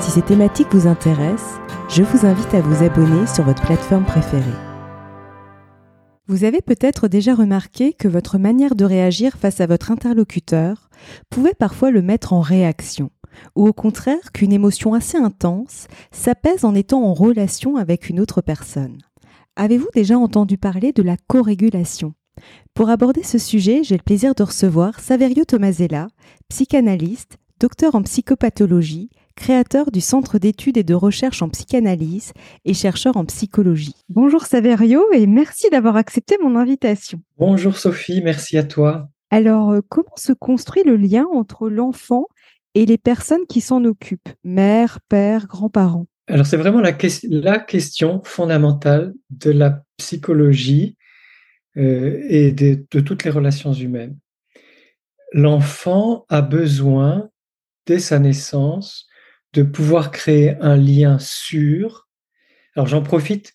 Si ces thématiques vous intéressent, je vous invite à vous abonner sur votre plateforme préférée. Vous avez peut-être déjà remarqué que votre manière de réagir face à votre interlocuteur pouvait parfois le mettre en réaction, ou au contraire qu'une émotion assez intense s'apaise en étant en relation avec une autre personne. Avez-vous déjà entendu parler de la co-régulation? Pour aborder ce sujet, j'ai le plaisir de recevoir Saverio Tomasella, psychanalyste, docteur en psychopathologie, créateur du Centre d'études et de recherche en psychanalyse et chercheur en psychologie. Bonjour Saverio et merci d'avoir accepté mon invitation. Bonjour Sophie, merci à toi. Alors, euh, comment se construit le lien entre l'enfant et les personnes qui s'en occupent, mère, père, grands-parents? Alors, c'est vraiment la, la, question fondamentale de la psychologie euh, et de, de toutes les relations humaines. L'enfant a besoin, dès sa naissance, de pouvoir créer un lien sûr. Alors j'en profite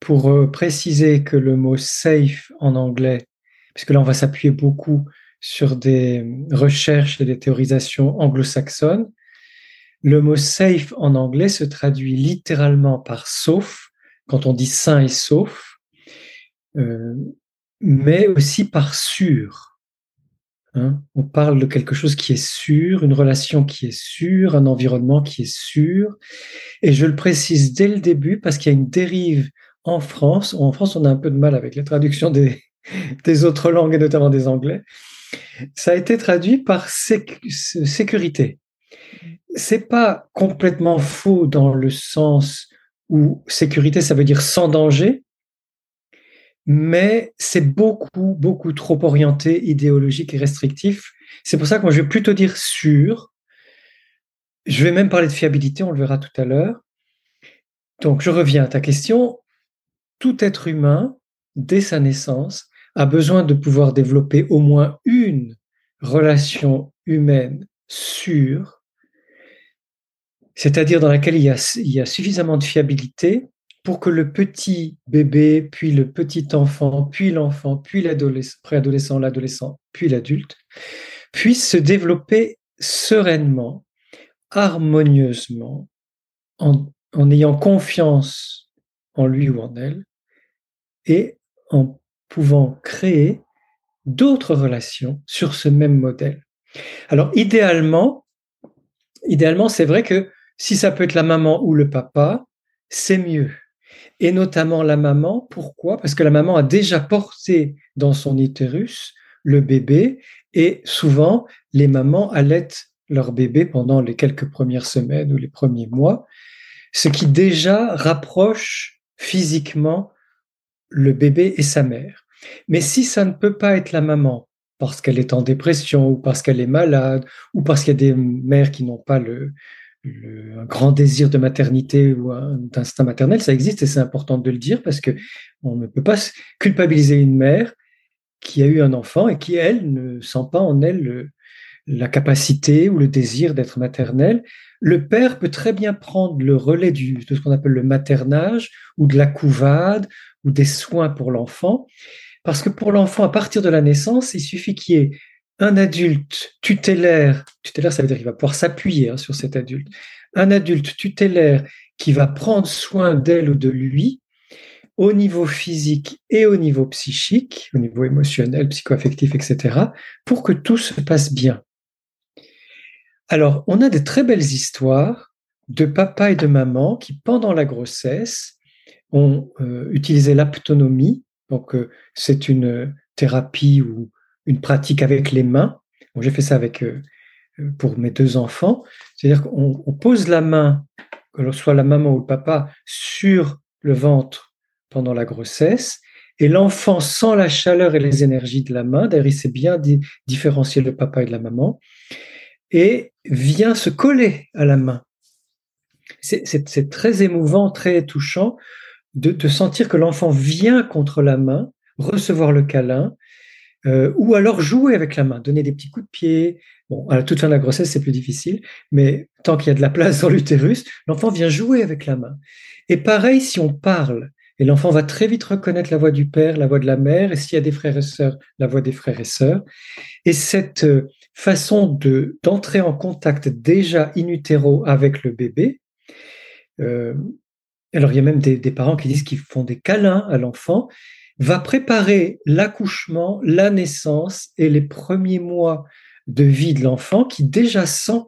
pour euh, préciser que le mot safe en anglais, puisque là on va s'appuyer beaucoup sur des recherches et des théorisations anglo-saxonnes, le mot safe en anglais se traduit littéralement par sauf, quand on dit sain et sauf, euh, mais aussi par sûr. Hein. on parle de quelque chose qui est sûr, une relation qui est sûre, un environnement qui est sûr. Et je le précise dès le début parce qu'il y a une dérive en France. En France, on a un peu de mal avec la traduction des, des autres langues et notamment des anglais. Ça a été traduit par sécurité. C'est pas complètement faux dans le sens où sécurité, ça veut dire sans danger, mais c'est beaucoup, beaucoup trop orienté, idéologique et restrictif. C'est pour ça que moi, je vais plutôt dire sûr. Je vais même parler de fiabilité, on le verra tout à l'heure. Donc, je reviens à ta question. Tout être humain, dès sa naissance, a besoin de pouvoir développer au moins une relation humaine sûre, c'est-à-dire dans laquelle il y, a, il y a suffisamment de fiabilité pour que le petit bébé, puis le petit enfant, puis l'enfant, puis l'adolescent, préadolescent, l'adolescent, puis l'adulte, puisse se développer sereinement, harmonieusement, en, en ayant confiance en lui ou en elle, et en pouvant créer d'autres relations sur ce même modèle. Alors idéalement, idéalement, c'est vrai que si ça peut être la maman ou le papa, c'est mieux et notamment la maman. Pourquoi? Parce que la maman a déjà porté dans son utérus le bébé et souvent les mamans allaitent leur bébé pendant les quelques premières semaines ou les premiers mois, ce qui déjà rapproche physiquement le bébé et sa mère. Mais si ça ne peut pas être la maman, parce qu'elle est en dépression ou parce qu'elle est malade ou parce qu'il y a des mères qui n'ont pas le, un grand désir de maternité ou d'instinct maternel, ça existe et c'est important de le dire parce que on ne peut pas culpabiliser une mère qui a eu un enfant et qui, elle, ne sent pas en elle la capacité ou le désir d'être maternelle. Le père peut très bien prendre le relais de ce qu'on appelle le maternage ou de la couvade ou des soins pour l'enfant. Parce que pour l'enfant, à partir de la naissance, il suffit qu'il y ait un adulte tutélaire, tutélaire ça veut dire qu'il va pouvoir s'appuyer hein, sur cet adulte, un adulte tutélaire qui va prendre soin d'elle ou de lui au niveau physique et au niveau psychique, au niveau émotionnel, psychoaffectif, etc., pour que tout se passe bien. Alors, on a de très belles histoires de papa et de maman qui, pendant la grossesse, ont euh, utilisé l'aptonomie. Donc, euh, c'est une thérapie où une pratique avec les mains. J'ai fait ça avec euh, pour mes deux enfants. C'est-à-dire qu'on pose la main, que ce soit la maman ou le papa, sur le ventre pendant la grossesse, et l'enfant sent la chaleur et les énergies de la main. D'ailleurs, il bien différencier le papa et de la maman, et vient se coller à la main. c'est très émouvant, très touchant de, sentir que l'enfant vient contre la main, recevoir le câlin, euh, ou alors jouer avec la main, donner des petits coups de pied. Bon, à la toute fin de la grossesse, c'est plus difficile, mais tant qu'il y a de la place dans l'utérus, l'enfant vient jouer avec la main. Et pareil, si on parle, et l'enfant va très vite reconnaître la voix du père, la voix de la mère, et s'il y a des frères et sœurs, la voix des frères et sœurs. Et cette euh, façon de d'entrer en contact déjà in utero avec le bébé, euh, alors il y a même des, parents qui disent qu'ils font des câlins à l'enfant, va préparer l'accouchement, la naissance et les premiers mois de vie de l'enfant qui déjà sent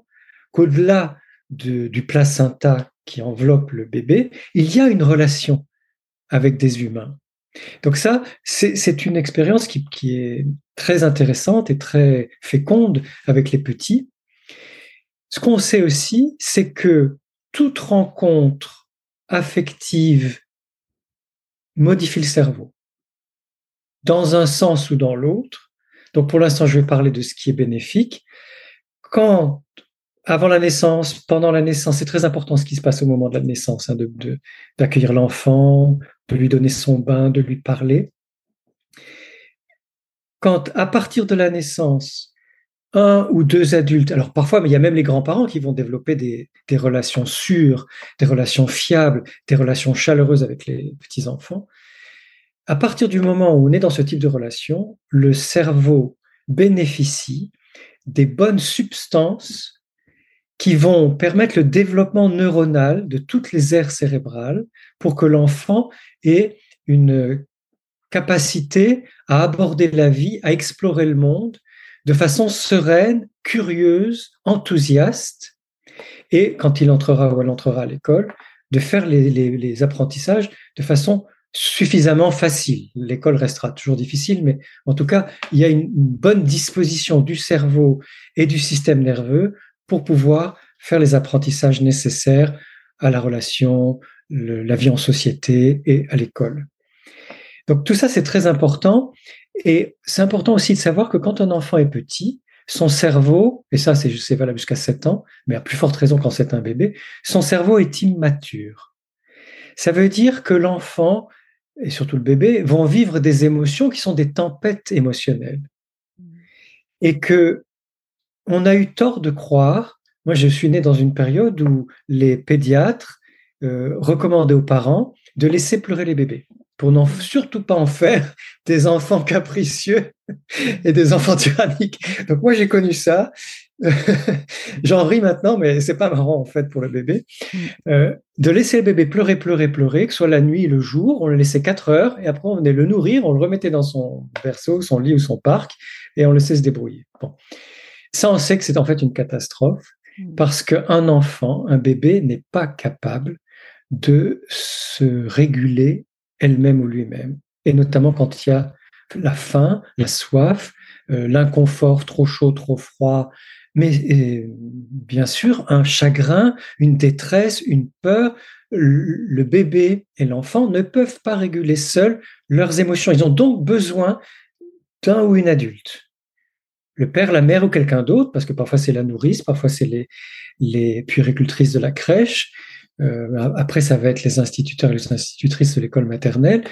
qu'au-delà du placenta qui enveloppe le bébé, il y a une relation avec des humains. Donc ça, c'est une expérience qui, est très intéressante et très féconde avec les petits. Ce qu'on sait aussi, c'est que toute rencontre affective modifie le cerveau, dans un sens ou dans l'autre. Donc pour l'instant, je vais parler de ce qui est bénéfique. Quand, avant la naissance, pendant la naissance, c'est très important ce qui se passe au moment de la naissance, hein, d'accueillir l'enfant, de lui donner son bain, de lui parler. Quand, à partir de la naissance, un ou deux adultes, alors parfois, mais il y a même les grands-parents qui vont développer des, relations sûres, des relations fiables, des relations chaleureuses avec les petits-enfants. À partir du moment où on est dans ce type de relation, le cerveau bénéficie des bonnes substances qui vont permettre le développement neuronal de toutes les aires cérébrales pour que l'enfant ait une capacité à aborder la vie, à explorer le monde de façon sereine, curieuse, enthousiaste, et quand il entrera ou elle entrera à l'école, de faire les, apprentissages de façon suffisamment facile. L'école restera toujours difficile, mais en tout cas, il y a une, bonne disposition du cerveau et du système nerveux pour pouvoir faire les apprentissages nécessaires à la relation, la vie en société et à l'école. Donc tout ça, c'est très important. Et c'est important aussi de savoir que quand un enfant est petit, son cerveau, et ça c'est valable jusqu'à 7 ans, mais à plus forte raison quand c'est un bébé, son cerveau est immature. Ça veut dire que l'enfant, et surtout le bébé, vont vivre des émotions qui sont des tempêtes émotionnelles. Et que on a eu tort de croire, moi je suis né dans une période où les pédiatres euh, recommandaient aux parents de laisser pleurer les bébés pour n'en surtout pas en faire des enfants capricieux et des enfants tyranniques. Donc moi j'ai connu ça. J'en ris maintenant, mais c'est pas marrant en fait pour le bébé. Mm. Euh, de laisser le bébé pleurer, pleurer, pleurer, que ce soit la nuit, le jour, on le laissait quatre heures et après on venait le nourrir, on le remettait dans son berceau, son lit ou son parc et on le laissait se débrouiller. Bon. Ça, on sait que c'est en fait une catastrophe mm. parce qu'un enfant, un bébé n'est pas capable de se réguler elle-même ou lui-même, et notamment quand il y a la faim, la soif, euh, l'inconfort, trop chaud, trop froid, mais bien sûr un chagrin, une détresse, une peur. Le bébé et l'enfant ne peuvent pas réguler seuls leurs émotions. Ils ont donc besoin d'un ou une adulte. Le père, la mère ou quelqu'un d'autre, parce que parfois c'est la nourrice, parfois c'est les, les puéricultrices de la crèche, euh, après, ça va être les instituteurs et les institutrices de l'école maternelle.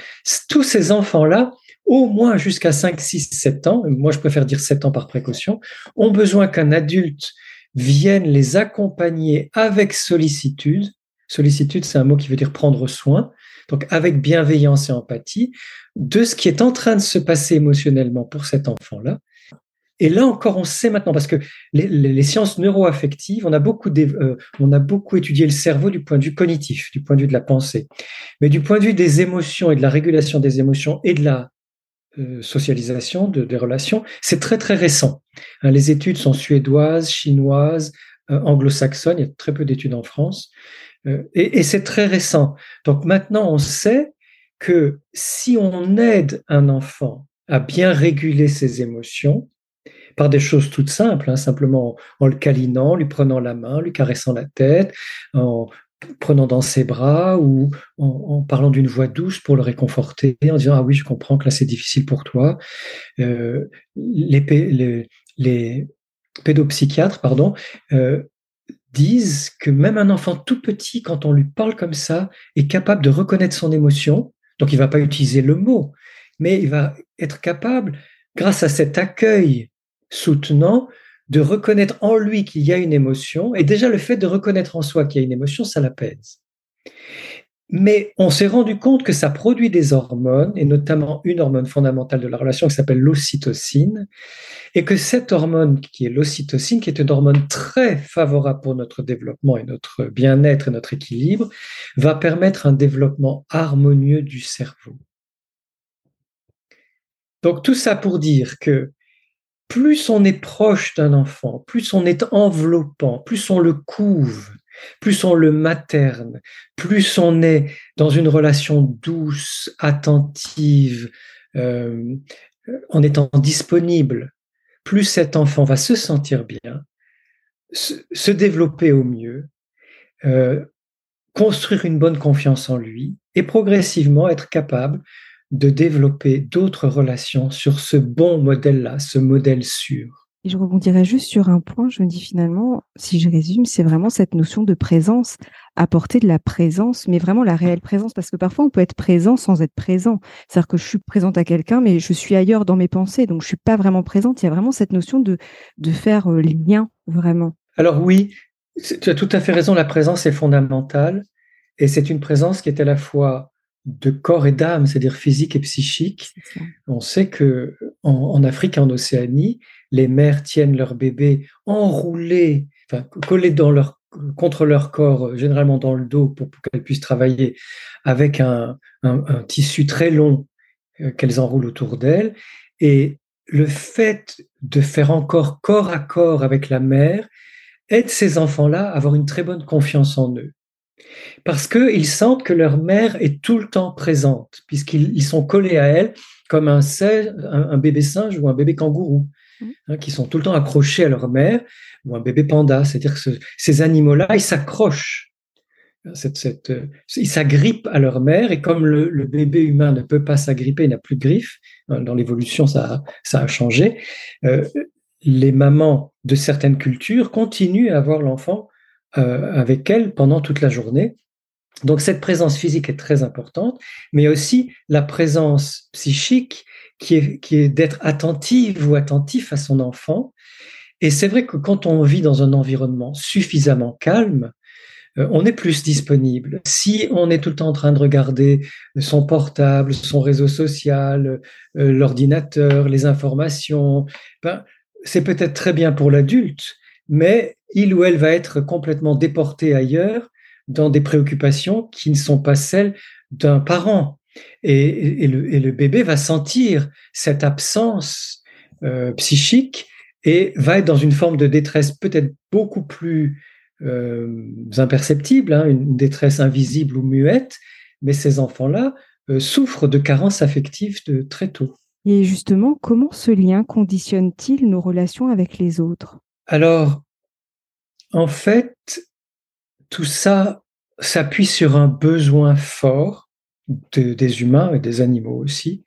Tous ces enfants-là, au moins jusqu'à 5, 6, 7 ans, moi je préfère dire 7 ans par précaution, ont besoin qu'un adulte vienne les accompagner avec sollicitude. Sollicitude, c'est un mot qui veut dire prendre soin. Donc avec bienveillance et empathie de ce qui est en train de se passer émotionnellement pour cet enfant-là et là encore, on sait maintenant, parce que les, sciences neuroaffectives, on a, beaucoup euh, on a beaucoup étudié le cerveau du point de vue cognitif, du point de vue de la pensée. Mais du point de vue des émotions et de la régulation des émotions et de la socialisation de, des relations, c'est très très récent. Hein, les études sont suédoises, chinoises, euh, anglo-saxonnes, il y a très peu d'études en France, et, et c'est très récent. Donc maintenant, on sait que si on aide un enfant à bien réguler ses émotions, par des choses toutes simples, hein, simplement en, le câlinant, lui prenant la main, lui caressant la tête, en prenant dans ses bras ou en, parlant d'une voix douce pour le réconforter, en disant ah oui je comprends que là c'est difficile pour toi. Euh, les, pédopsychiatres pardon euh, disent que même un enfant tout petit, quand on lui parle comme ça, est capable de reconnaître son émotion. Donc, il va pas utiliser le mot, mais il va être capable, grâce à cet accueil soutenant, de reconnaître en lui qu'il y a une émotion. Et déjà, le fait de reconnaître en soi qu'il y a une émotion, ça l'apaise. Mais on s'est rendu compte que ça produit des hormones, et notamment une hormone fondamentale de la relation qui s'appelle l'ocytocine, et que cette hormone qui est l'ocytocine, qui est une hormone très favorable pour notre développement et notre bien-être et notre équilibre, va permettre un développement harmonieux du cerveau. Donc tout ça pour dire que plus on est proche d'un enfant, plus on est enveloppant, plus on le couve, plus on le materne, plus on est dans une relation douce, attentive, euh, en étant disponible, plus cet enfant va se sentir bien, se, développer au mieux, euh, construire une bonne confiance en lui et progressivement être capable de développer d'autres relations sur ce bon modèle-là, ce modèle sûr. Et je rebondirais juste sur un point, je me dis finalement, si je résume, c'est vraiment cette notion de présence, apporter de la présence, mais vraiment la réelle présence, parce que parfois on peut être présent sans être présent. C'est-à-dire que je suis présente à quelqu'un, mais je suis ailleurs dans mes pensées, donc je suis pas vraiment présente. Il y a vraiment cette notion de, de faire euh, lien, vraiment. Alors oui, tu as tout à fait raison, la présence est fondamentale, et c'est une présence qui est à la fois de corps et d'âme, c'est-à-dire physique et psychique. On sait que en, Afrique et en Océanie, les mères tiennent leur bébé enroulé, enfin collé dans leur, contre leur corps, généralement dans le dos, pour, qu'elles puissent travailler avec un, tissu très long euh, qu'elles enroulent autour d'elles. Et le fait de faire encore corps à corps avec la mère aide ces enfants-là à avoir une très bonne confiance en eux parce qu'ils sentent que leur mère est tout le temps présente, puisqu'ils sont collés à elle comme un, un, bébé singe ou un bébé kangourou, mmh. hein, qui sont tout le temps accrochés à leur mère, ou un bébé panda. C'est-à-dire que ces animaux-là, ils s'accrochent. ils s'agrippent à leur mère, et comme le, bébé humain ne peut pas s'agripper, il n'a plus de griffes, hein, dans l'évolution, ça, ça a changé, euh, les mamans de certaines cultures continuent à avoir l'enfant euh, avec elle pendant toute la journée. Donc cette présence physique est très importante, mais aussi la présence psychique qui est, qui est d'être attentive ou attentif à son enfant. Et c'est vrai que quand on vit dans un environnement suffisamment calme, euh, on est plus disponible. Si on est tout le temps en train de regarder son portable, son réseau social, euh, l'ordinateur, les informations, ben, c'est peut-être très bien pour l'adulte, mais il ou elle va être complètement déporté ailleurs dans des préoccupations qui ne sont pas celles d'un parent. Et, le, bébé va sentir cette absence euh, psychique et va être dans une forme de détresse peut-être beaucoup plus euh, imperceptible, hein, une détresse invisible ou muette, mais ces enfants-là euh, souffrent de carences affectives de très tôt. Et justement, comment ce lien conditionne-t-il nos relations avec les autres? Alors, en fait, tout ça s'appuie sur un besoin fort des humains et des animaux aussi,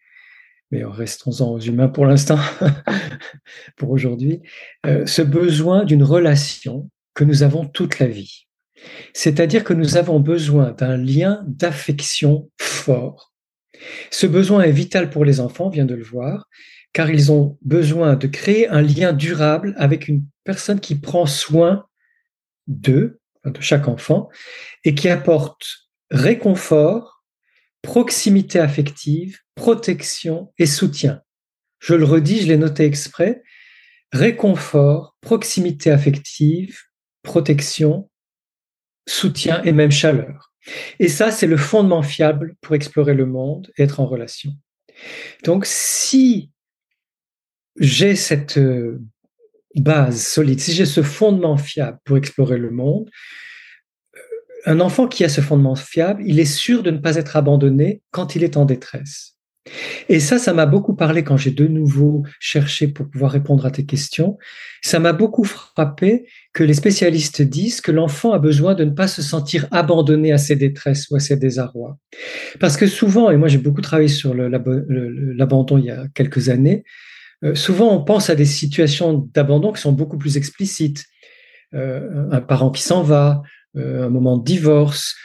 mais restons-en aux humains pour l'instant, pour aujourd'hui, euh, ce besoin d'une relation que nous avons toute la vie. C'est-à-dire que nous avons besoin d'un lien d'affection fort. Ce besoin est vital pour les enfants, on vient de le voir, car ils ont besoin de créer un lien durable avec une personne qui prend soin de chaque enfant, et qui apporte réconfort, proximité affective, protection et soutien. Je le redis, je l'ai noté exprès, réconfort, proximité affective, protection, soutien et même chaleur. Et ça, c'est le fondement fiable pour explorer le monde et être en relation. Donc, si j'ai cette euh, base solide, si j'ai ce fondement fiable pour explorer le monde, euh, un enfant qui a ce fondement fiable, il est sûr de ne pas être abandonné quand il est en détresse. Et ça, ça m'a beaucoup parlé quand j'ai de nouveau cherché pour pouvoir répondre à tes questions. Ça m'a beaucoup frappé que les spécialistes disent que l'enfant a besoin de ne pas se sentir abandonné à ses détresses ou à ses désarrois. Parce que souvent, et moi j'ai beaucoup travaillé sur l'abandon il y a quelques années, euh, souvent on pense à des situations d'abandon qui sont beaucoup plus explicites. un parent qui s'en va, un moment de divorce,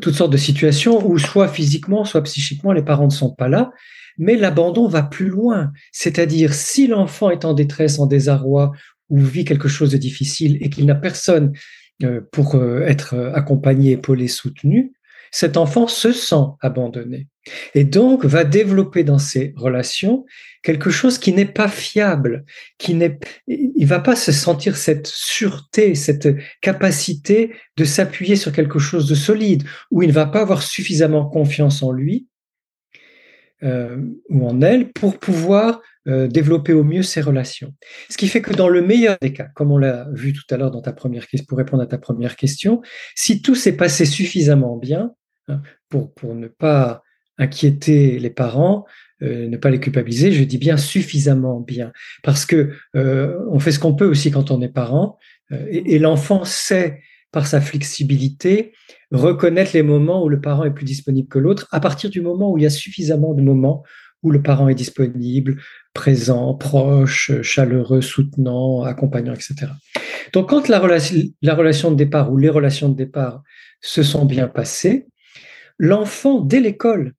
toutes sortes de situations où soit physiquement, soit psychiquement, les parents ne sont pas là, mais l'abandon va plus loin. C'est-à-dire, si l'enfant est en détresse, en désarroi, ou vit quelque chose de difficile et qu'il n'a personne euh, pour euh, être accompagné, épaulé, soutenu, cet enfant se sent abandonné et donc va développer dans ses relations quelque chose qui n'est pas fiable, qui n'est, il va pas se sentir cette sûreté, cette capacité de s'appuyer sur quelque chose de solide, où il ne va pas avoir suffisamment confiance en lui euh, ou en elle pour pouvoir euh, développer au mieux ses relations. Ce qui fait que dans le meilleur des cas, comme on l'a vu tout à l'heure dans ta première question, pour répondre à ta première question, si tout s'est passé suffisamment bien, hein, pour, pour ne pas inquiéter les parents, euh, ne pas les culpabiliser, je dis bien suffisamment bien, parce que euh, on fait ce qu'on peut aussi quand on est parent, et, et l'enfant sait par sa flexibilité reconnaître les moments où le parent est plus disponible que l'autre, à partir du moment où il y a suffisamment de moments où le parent est disponible, présent, proche, chaleureux, soutenant, accompagnant, etc. Donc quand la la relation de départ ou les relations de départ se sont bien passées, l'enfant, dès l'école,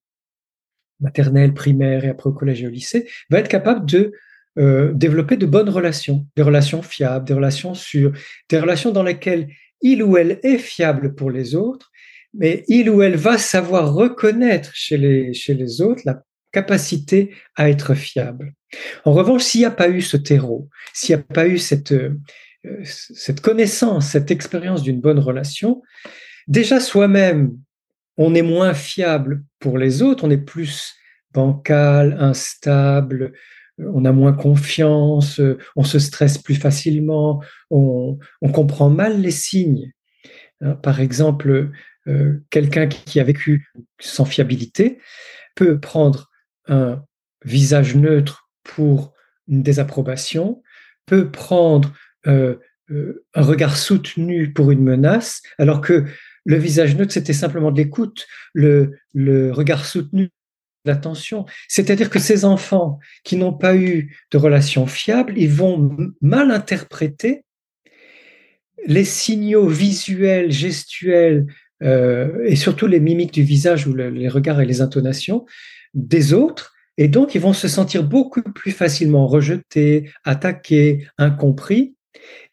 maternelle, primaire et après au collège et au lycée, va être capable de euh, développer de bonnes relations, des relations fiables, des relations sûres, des relations dans lesquelles il ou elle est fiable pour les autres, mais il ou elle va savoir reconnaître chez les, chez les autres la capacité à être fiable. En revanche, s'il n'y a pas eu ce terreau, s'il n'y a pas eu cette, euh, cette connaissance, cette expérience d'une bonne relation, déjà soi-même, on est moins fiable pour les autres, on est plus bancal, instable, on a moins confiance, on se stresse plus facilement, on, comprend mal les signes. Hein, par exemple, euh, quelqu'un qui a vécu sans fiabilité peut prendre un visage neutre pour une désapprobation, peut prendre euh, euh, un regard soutenu pour une menace, alors que le visage neutre, c'était simplement de l'écoute, le, le regard soutenu, l'attention. C'est-à-dire que ces enfants qui n'ont pas eu de relation fiable, ils vont mal interpréter les signaux visuels, gestuels, euh, et surtout les mimiques du visage ou les regards et les intonations des autres, et donc ils vont se sentir beaucoup plus facilement rejetés, attaqués, incompris,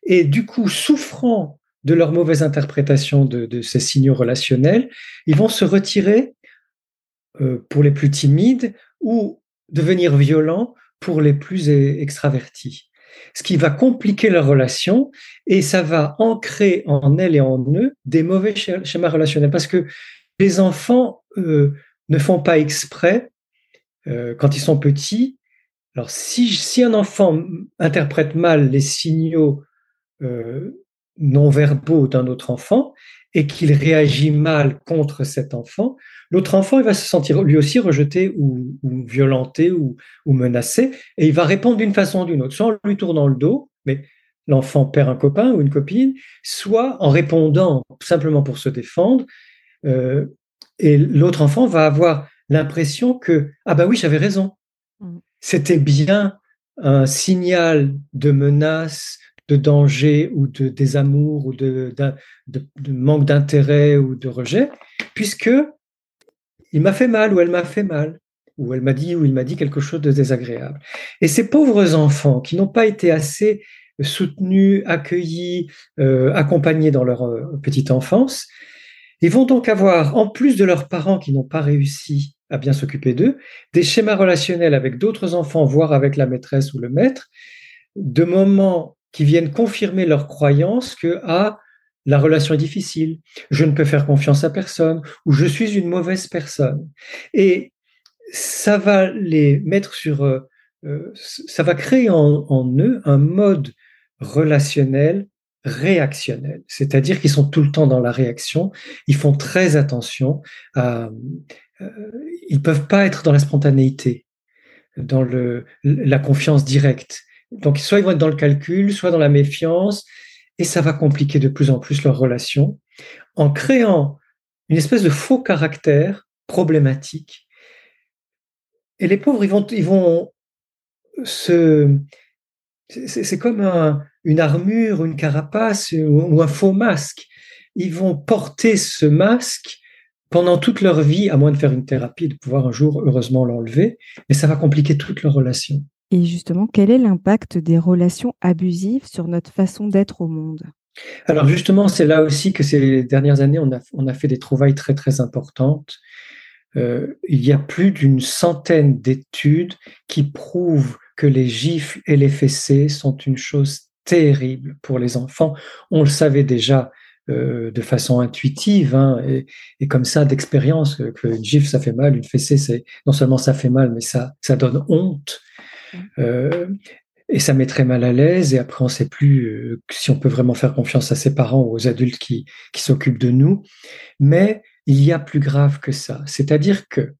et du coup, souffrant de leur mauvaise interprétation de, ces signaux relationnels, ils vont se retirer euh, pour les plus timides ou devenir violents pour les plus e-, extravertis. Ce qui va compliquer leur relation et ça va ancrer en elles et en eux des mauvais schémas relationnels parce que les enfants euh, ne font pas exprès euh, quand ils sont petits. Alors, si, si un enfant interprète mal les signaux euh, non verbaux d'un autre enfant et qu'il réagit mal contre cet enfant, l'autre enfant il va se sentir lui aussi rejeté ou, ou violenté ou, ou, menacé et il va répondre d'une façon ou d'une autre, soit en lui tournant le dos, mais l'enfant perd un copain ou une copine, soit en répondant simplement pour se défendre. Euh, et l'autre enfant va avoir l'impression que ah ben oui j'avais raison. Mm. C'était bien un signal de menace, de danger ou de désamour ou de, manque d'intérêt ou de rejet, puisque il m'a fait mal ou elle m'a fait mal ou elle m'a dit ou il m'a dit quelque chose de désagréable. Et ces pauvres enfants qui n'ont pas été assez soutenus, accueillis, euh, accompagnés dans leur euh, petite enfance, ils vont donc avoir, en plus de leurs parents qui n'ont pas réussi à bien s'occuper d'eux, des schémas relationnels avec d'autres enfants, voire avec la maîtresse ou le maître, de moments qui viennent confirmer leur croyance que ah, la relation est difficile, je ne peux faire confiance à personne, ou je suis une mauvaise personne. Et ça va les mettre sur, euh, euh, ça va créer en, eux un mode relationnel réactionnel, c'est-à-dire qu'ils sont tout le temps dans la réaction, ils font très attention à, euh, ils peuvent pas être dans la spontanéité, dans le, la confiance directe. Donc, soit ils vont être dans le calcul, soit dans la méfiance, et ça va compliquer de plus en plus leur relation en créant une espèce de faux caractère problématique. Et les pauvres, ils vont, ils vont se. C'est comme un, une armure, une carapace ou un faux masque. Ils vont porter ce masque pendant toute leur vie, à moins de faire une thérapie, de pouvoir un jour heureusement l'enlever, mais ça va compliquer toute leur relation. Et justement, quel est l'impact des relations abusives sur notre façon d'être au monde? Alors justement, c'est là aussi que ces dernières années, on a, fait des trouvailles très très importantes. Euh, il y a plus d'une centaine d'études qui prouvent que les gifles et les fessées sont une chose terrible pour les enfants. On le savait déjà euh, de façon intuitive hein, et, comme ça d'expérience qu'une gifle ça fait mal, une fessée c'est non seulement ça fait mal mais ça donne honte euh, et ça met très mal à l'aise et après on sait plus euh, si on peut vraiment faire confiance à ses parents ou aux adultes qui s'occupent de nous. Mais il y a plus grave que ça, c'est-à-dire que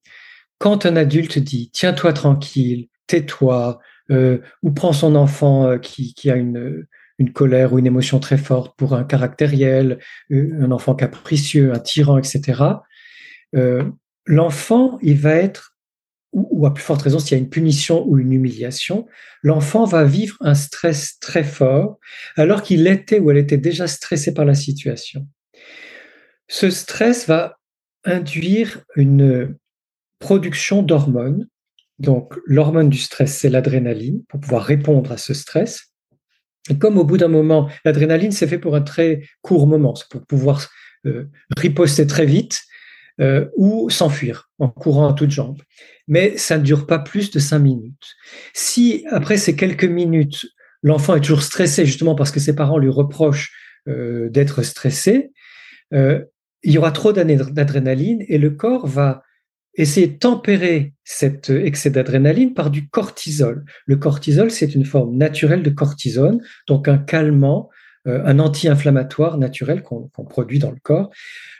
quand un adulte dit tiens-toi tranquille, tais-toi, ou prend son enfant qui, a une colère ou une émotion très forte pour un caractériel, un enfant capricieux, un tyran, etc., euh, l'enfant, il va être, ou, à plus forte raison, s'il y a une punition ou une humiliation, l'enfant va vivre un stress très fort alors qu'il était ou elle était déjà stressé par la situation. Ce stress va induire une production d'hormones. Donc, l'hormone du stress, c'est l'adrénaline pour pouvoir répondre à ce stress. Et comme au bout d'un moment, l'adrénaline, c'est fait pour un très court moment, c'est pour pouvoir euh, riposter très vite euh, ou s'enfuir en courant à toutes jambes. Mais ça ne dure pas plus de cinq minutes. Si après ces quelques minutes, l'enfant est toujours stressé justement parce que ses parents lui reprochent euh, d'être stressé, il y aura trop d'adrénaline et le corps va essayer de tempérer cet excès d'adrénaline par du cortisol. Le cortisol, c'est une forme naturelle de cortisone, donc un calmant, euh, un anti-inflammatoire naturel qu'on produit dans le corps.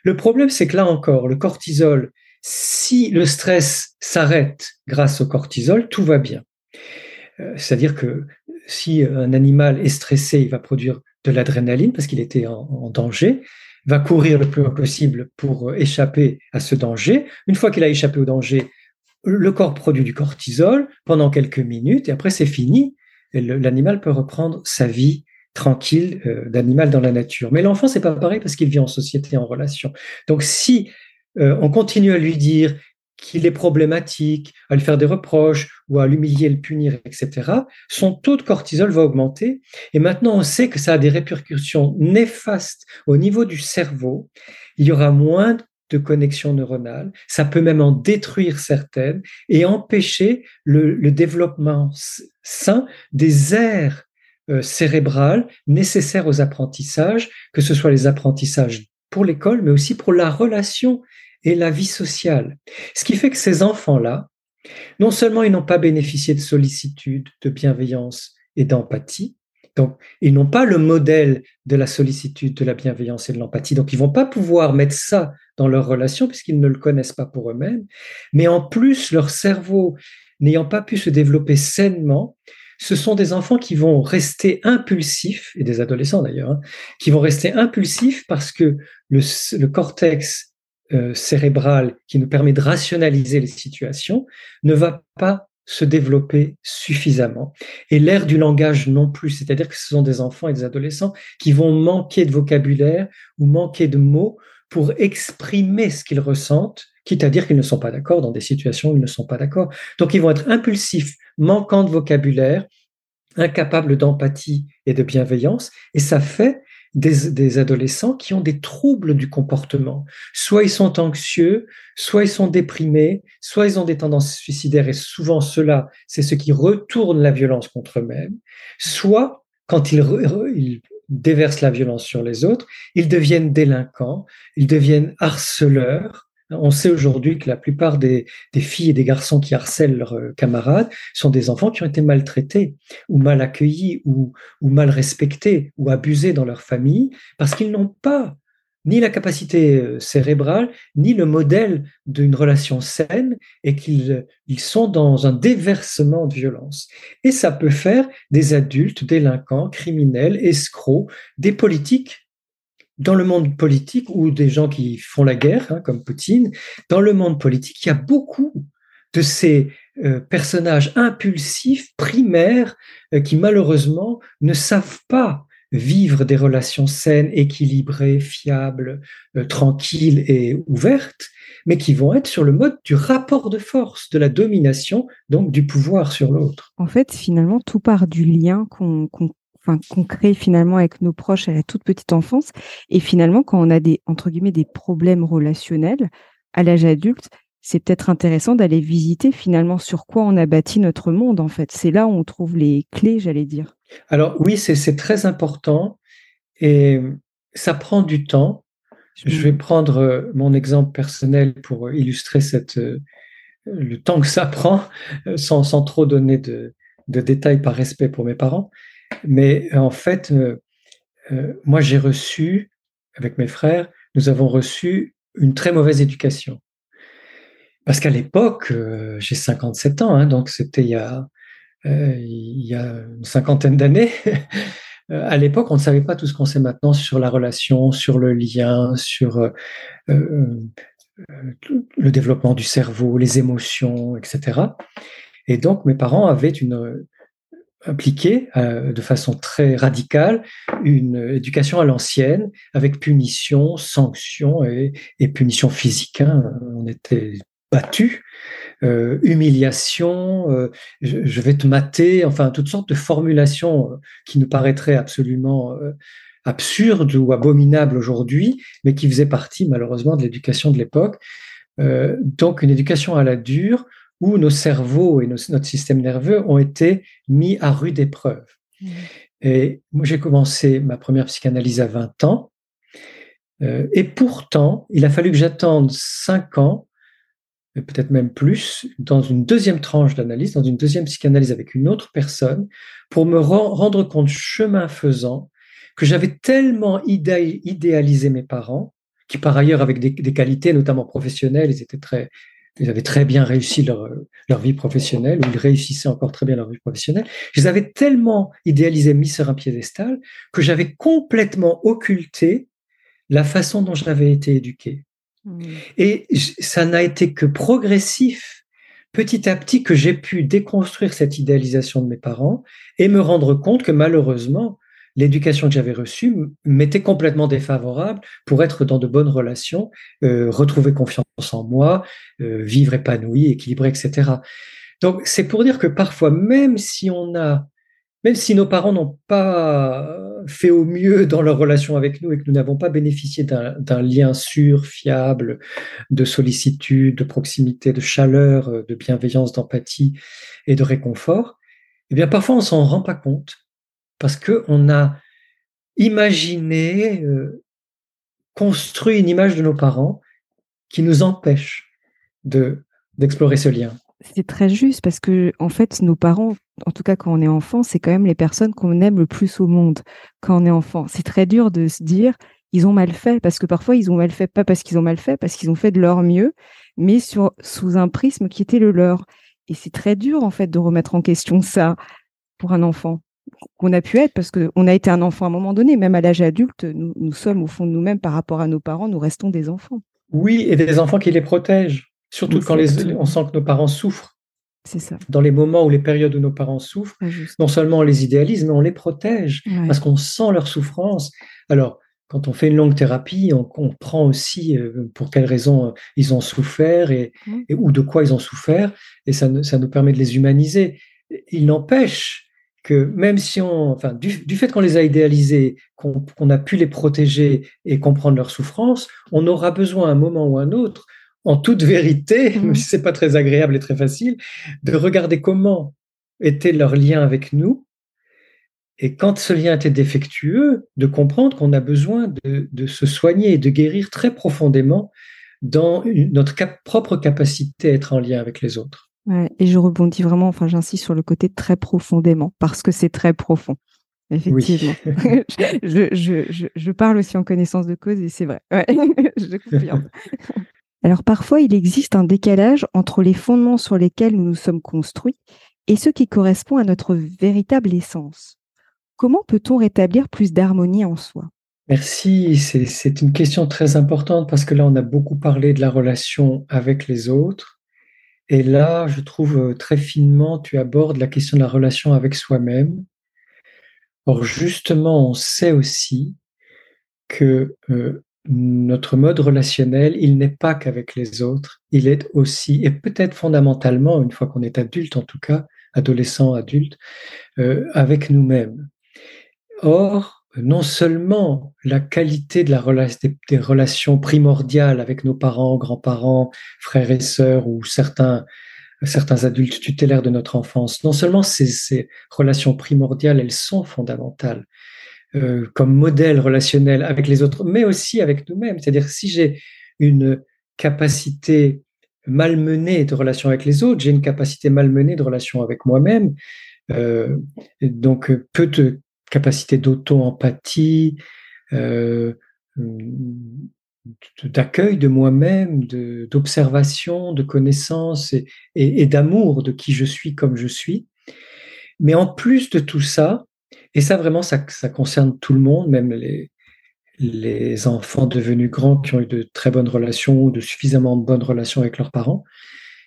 Le problème, c'est que là encore, le cortisol, si le stress s'arrête grâce au cortisol, tout va bien. Euh, c'est-à-dire que si un animal est stressé, il va produire de l'adrénaline parce qu'il était en danger va courir le plus loin possible pour euh, échapper à ce danger. Une fois qu'il a échappé au danger, le corps produit du cortisol pendant quelques minutes et après c'est fini. L'animal peut reprendre sa vie tranquille euh, d'animal dans la nature. Mais l'enfant, c'est pas pareil parce qu'il vit en société, en relation. Donc si euh, on continue à lui dire qu'il est problématique, à lui faire des reproches ou à l'humilier, le punir, etc., son taux de cortisol va augmenter. Et maintenant, on sait que ça a des répercussions néfastes au niveau du cerveau. Il y aura moins de connexions neuronales. Ça peut même en détruire certaines et empêcher le, développement sain des aires euh, cérébrales nécessaires aux apprentissages, que ce soit les apprentissages pour l'école, mais aussi pour la relation et la vie sociale. Ce qui fait que ces enfants-là, non seulement ils n'ont pas bénéficié de sollicitude, de bienveillance et d'empathie, donc ils n'ont pas le modèle de la sollicitude, de la bienveillance et de l'empathie, donc ils vont pas pouvoir mettre ça dans leur relation puisqu'ils ne le connaissent pas pour eux-mêmes, mais en plus leur cerveau n'ayant pas pu se développer sainement, ce sont des enfants qui vont rester impulsifs, et des adolescents d'ailleurs, hein, qui vont rester impulsifs parce que le, cortex euh, cérébral qui nous permet de rationaliser les situations ne va pas se développer suffisamment. Et l'ère du langage non plus, c'est-à-dire que ce sont des enfants et des adolescents qui vont manquer de vocabulaire ou manquer de mots pour exprimer ce qu'ils ressentent, quitte à dire qu'ils ne sont pas d'accord dans des situations où ils ne sont pas d'accord. Donc ils vont être impulsifs, manquant de vocabulaire, incapables d'empathie et de bienveillance, et ça fait des, adolescents qui ont des troubles du comportement. Soit ils sont anxieux, soit ils sont déprimés, soit ils ont des tendances suicidaires, et souvent cela, c'est ce qui retourne la violence contre eux-mêmes, soit quand ils déversent la violence sur les autres, ils deviennent délinquants, ils deviennent harceleurs, on sait aujourd'hui que la plupart des, filles et des garçons qui harcèlent leurs euh, camarades sont des enfants qui ont été maltraités ou mal accueillis ou, mal respectés ou abusés dans leur famille parce qu'ils n'ont pas ni la capacité euh, cérébrale, ni le modèle d'une relation saine et qu'ils sont dans un déversement de violence. Et ça peut faire des adultes délinquants, criminels, escrocs, des politiques dans le monde politique ou des gens qui font la guerre, hein, comme Poutine, dans le monde politique, il y a beaucoup de ces euh, personnages impulsifs, primaires, euh, qui malheureusement ne savent pas vivre des relations saines, équilibrées, fiables, euh, tranquilles et ouvertes, mais qui vont être sur le mode du rapport de force, de la domination, donc du pouvoir sur l'autre. En fait, finalement, tout part du lien qu'on crée finalement avec nos proches à la toute petite enfance. Et finalement, quand on a des, entre guillemets, des problèmes relationnels à l'âge adulte, c'est peut-être intéressant d'aller visiter finalement sur quoi on a bâti notre monde, en fait. C'est là où on trouve les clés, j'allais dire. Alors oui, c'est très important et ça prend du temps. Je vais prendre euh, mon exemple personnel pour illustrer cette, euh, le temps que ça prend, euh, sans, sans trop donner de, de, détails par respect pour mes parents. Mais en fait, moi j'ai reçu, avec mes frères, nous avons reçu une très mauvaise éducation. Parce qu'à l'époque, euh, j'ai 57 ans, hein, donc c'était il, y a, euh, une cinquantaine d'années. Euh, à l'époque, on ne savait pas tout ce qu'on sait maintenant sur la relation, sur le lien, sur le développement du cerveau, les émotions, etc. Et donc, mes parents avaient une, appliqué de façon très radicale une éducation à l'ancienne avec punition, sanction et, et punition physique. Hein. On était battu, euh, humiliation, euh, je, vais te mater, enfin toutes sortes de formulations euh, qui nous paraîtraient absolument absurdes ou abominables aujourd'hui, mais qui faisaient partie malheureusement de l'éducation de l'époque. donc une éducation à la dure où nos cerveaux et notre système nerveux ont été mis à rude épreuve. Mmh. Et moi j'ai commencé ma première psychanalyse à 20 ans. et pourtant, il a fallu que j'attende 5 ans peut-être même plus, dans une deuxième tranche d'analyse, dans une deuxième psychanalyse avec une autre personne, pour me rendre compte, chemin faisant, que j'avais tellement idéalisé mes parents, qui par ailleurs, avec des, qualités, notamment professionnelles, ils étaient très, ils avaient très bien réussi leur, leur vie professionnelle, ou ils réussissaient encore très bien leur vie professionnelle. Je les avais tellement idéalisés, mis sur un piédestal, que j'avais complètement occulté la façon dont j'avais été éduqué. Mmh. Et ça n'a été que progressif, petit à petit, que j'ai pu déconstruire cette idéalisation de mes parents et me rendre compte que malheureusement, l'éducation que j'avais reçue m'était complètement défavorable pour être dans de bonnes relations, euh, retrouver confiance en moi, euh, vivre épanoui, équilibré, etc. Donc c'est pour dire que parfois, même si on a même si nos parents n'ont pas fait au mieux dans leur relation avec nous et que nous n'avons pas bénéficié d'un lien sûr, fiable, de sollicitude, de proximité, de chaleur, de bienveillance, d'empathie et de réconfort, eh bien parfois on s'en rend pas compte parce que on a imaginé, euh, construit une image de nos parents qui nous empêche de d'explorer ce lien. C'est très juste parce que en fait nos parents en tout cas quand on est enfant, c'est quand même les personnes qu'on aime le plus au monde quand on est enfant. C'est très dur de se dire ils ont mal fait parce que parfois ils ont mal fait pas parce qu'ils ont mal fait, parce qu'ils ont fait de leur mieux, mais sous un prisme qui était le leur. Et c'est très dur en fait de remettre en question ça pour un enfant qu'on a pu être parce qu'on a été un enfant à un moment donné, même à l'âge adulte, nous, nous sommes au fond de nous-mêmes par rapport à nos parents, nous restons des enfants. Oui, et des enfants qui les protègent, surtout quand les, on sent que nos parents souffrent. C'est ça. Dans les moments ou les périodes où nos parents souffrent, non seulement on les idéalise, mais on les protège parce qu'on sent leur souffrance. Alors, quand on fait une longue thérapie, on comprend aussi euh, pour quelles raisons euh, ils ont souffert et, ou de quoi ils ont souffert, et ça, ça nous permet de les humaniser. Il n'empêche que même si on, enfin, du, fait qu'on les a idéalisés, qu'on a pu les protéger et comprendre leur souffrance, on aura besoin à un moment ou à un autre en toute vérité, même si c'est pas très agréable et très facile, de regarder comment était leur lien avec nous. Et quand ce lien était défectueux, de comprendre qu'on a besoin de, se soigner et de guérir très profondément dans notre propre capacité à être en lien avec les autres. Et je rebondis vraiment, enfin j'insiste sur le côté très profondément, parce que c'est très profond. Effectivement. je, parle aussi en connaissance de cause et c'est vrai. je confirme. Alors parfois, il existe un décalage entre les fondements sur lesquels nous nous sommes construits et ce qui correspond à notre véritable essence. Comment peut-on rétablir plus d'harmonie en soi? Merci, c'est une question très importante parce que là, on a beaucoup parlé de la relation avec les autres, Et là, je trouve euh, très finement, tu abordes la question de la relation avec soi-même. Or, justement, on sait aussi que euh, notre mode relationnel, il n'est pas qu'avec les autres, il est aussi, et peut-être fondamentalement, une fois qu'on est adulte en tout cas, adolescent, adulte, euh, avec nous-mêmes. Or, non seulement la qualité de la des, relations primordiales avec nos parents, grands-parents, frères et sœurs ou certains, certains adultes tutélaires de notre enfance, non seulement ces, relations primordiales, elles sont fondamentales euh, comme modèle relationnel avec les autres, mais aussi avec nous-mêmes. C'est-à-dire si j'ai une capacité malmenée de relation avec les autres, j'ai une capacité malmenée de relation avec moi-même, euh, donc peu de capacité d'auto-empathie, euh, d'accueil de moi-même, d'observation, de, connaissance et, et d'amour de qui je suis comme je suis. Mais en plus de tout ça, et ça vraiment, ça, ça concerne tout le monde, même les, les enfants devenus grands qui ont eu de très bonnes relations ou de suffisamment bonnes relations avec leurs parents,